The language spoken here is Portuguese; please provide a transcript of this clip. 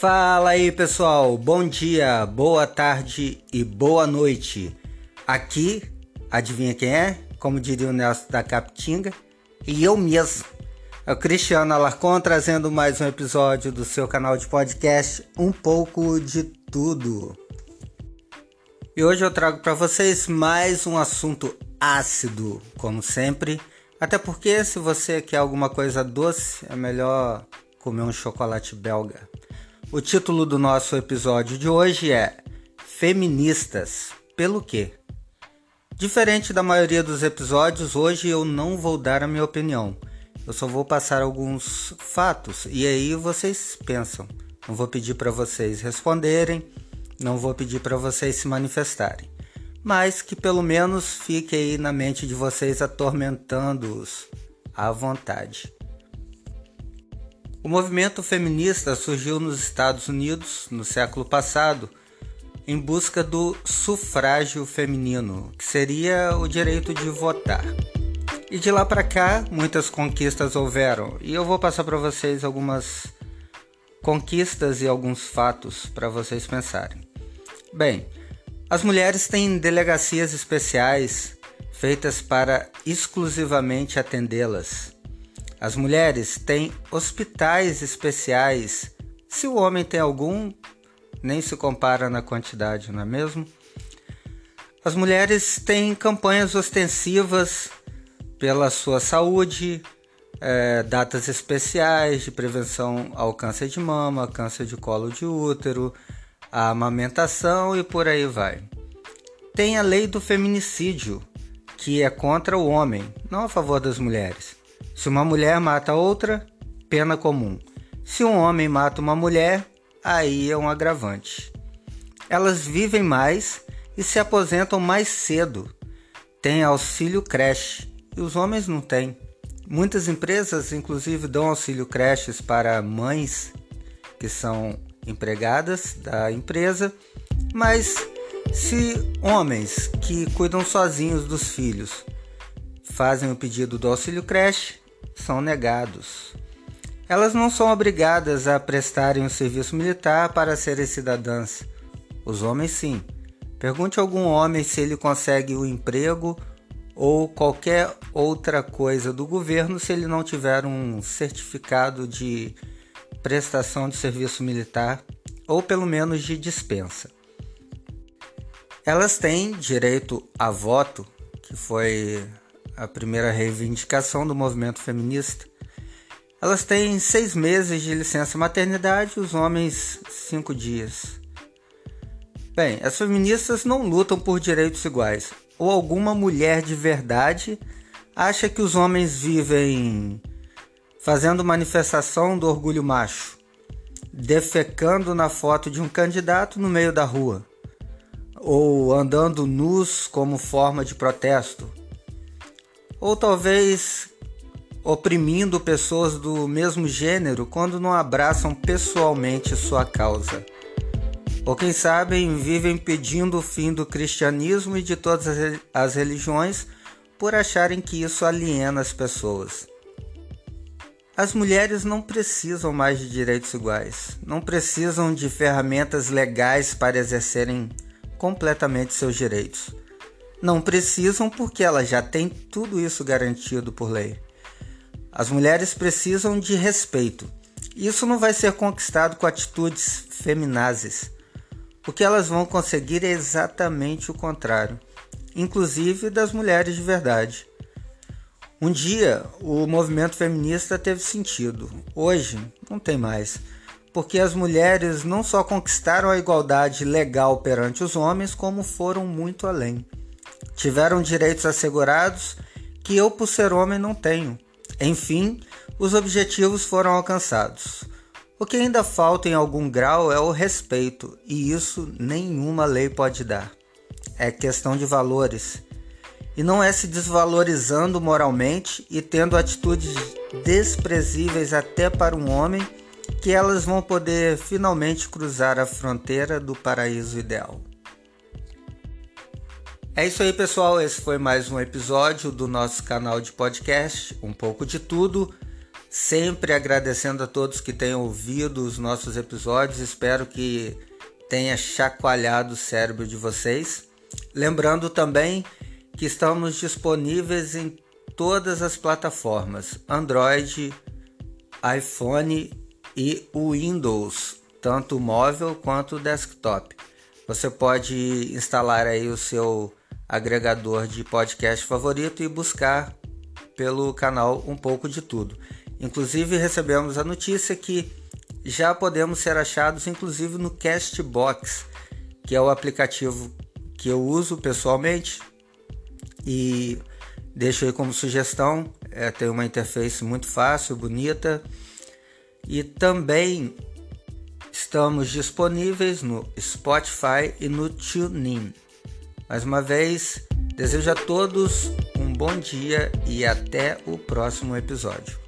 Fala aí pessoal, bom dia, boa tarde e boa noite. Aqui, adivinha quem é? Como diria o Nelson da Capitinga, e eu mesmo. É o Cristiano Alarcon trazendo mais um episódio do seu canal de podcast Um pouco de tudo. E hoje eu trago para vocês mais um assunto ácido, como sempre. Até porque se você quer alguma coisa doce, é melhor comer um chocolate belga. O título do nosso episódio de hoje é Feministas, pelo quê? Diferente da maioria dos episódios, hoje eu não vou dar a minha opinião. Eu só vou passar alguns fatos e aí vocês pensam. Não vou pedir para vocês responderem, não vou pedir para vocês se manifestarem, mas que pelo menos fique aí na mente de vocês atormentando-os à vontade. O movimento feminista surgiu nos Estados Unidos no século passado em busca do sufrágio feminino, que seria o direito de votar. E de lá para cá, muitas conquistas houveram, e eu vou passar para vocês algumas conquistas e alguns fatos para vocês pensarem. Bem, as mulheres têm delegacias especiais feitas para exclusivamente atendê-las. As mulheres têm hospitais especiais. Se o homem tem algum, nem se compara na quantidade, não é mesmo? As mulheres têm campanhas ostensivas pela sua saúde, é, datas especiais de prevenção ao câncer de mama, câncer de colo de útero, a amamentação e por aí vai. Tem a lei do feminicídio, que é contra o homem, não a favor das mulheres. Se uma mulher mata outra, pena comum. Se um homem mata uma mulher, aí é um agravante. Elas vivem mais e se aposentam mais cedo. Tem auxílio creche e os homens não têm. Muitas empresas, inclusive, dão auxílio creches para mães que são empregadas da empresa, mas se homens que cuidam sozinhos dos filhos fazem o pedido do auxílio creche, são negados. Elas não são obrigadas a prestarem o serviço militar para serem cidadãs. Os homens sim. Pergunte a algum homem se ele consegue o emprego ou qualquer outra coisa do governo se ele não tiver um certificado de prestação de serviço militar ou pelo menos de dispensa. Elas têm direito a voto, que foi a primeira reivindicação do movimento feminista. Elas têm seis meses de licença maternidade, os homens cinco dias. Bem, as feministas não lutam por direitos iguais, ou alguma mulher de verdade acha que os homens vivem fazendo manifestação do orgulho macho, defecando na foto de um candidato no meio da rua, ou andando nus como forma de protesto, ou talvez oprimindo pessoas do mesmo gênero quando não abraçam pessoalmente sua causa. Ou quem sabe vivem pedindo o fim do cristianismo e de todas as religiões por acharem que isso aliena as pessoas. As mulheres não precisam mais de direitos iguais, não precisam de ferramentas legais para exercerem completamente seus direitos. Não precisam porque elas já têm tudo isso garantido por lei. As mulheres precisam de respeito. Isso não vai ser conquistado com atitudes feminazes. O que elas vão conseguir é exatamente o contrário, inclusive das mulheres de verdade. Um dia o movimento feminista teve sentido, hoje não tem mais, porque as mulheres não só conquistaram a igualdade legal perante os homens, como foram muito além tiveram direitos assegurados que eu, por ser homem, não tenho. Enfim, os objetivos foram alcançados. O que ainda falta em algum grau é o respeito, e isso nenhuma lei pode dar. É questão de valores. E não é se desvalorizando moralmente e tendo atitudes desprezíveis até para um homem que elas vão poder finalmente cruzar a fronteira do paraíso ideal. É isso aí, pessoal. Esse foi mais um episódio do nosso canal de podcast, um pouco de tudo. Sempre agradecendo a todos que têm ouvido os nossos episódios. Espero que tenha chacoalhado o cérebro de vocês. Lembrando também que estamos disponíveis em todas as plataformas: Android, iPhone e Windows, tanto móvel quanto desktop. Você pode instalar aí o seu agregador de podcast favorito e buscar pelo canal Um pouco de tudo. Inclusive recebemos a notícia que já podemos ser achados inclusive no Castbox, que é o aplicativo que eu uso pessoalmente e deixo aí como sugestão. É, tem uma interface muito fácil, bonita e também estamos disponíveis no Spotify e no TuneIn. Mais uma vez, desejo a todos um bom dia e até o próximo episódio.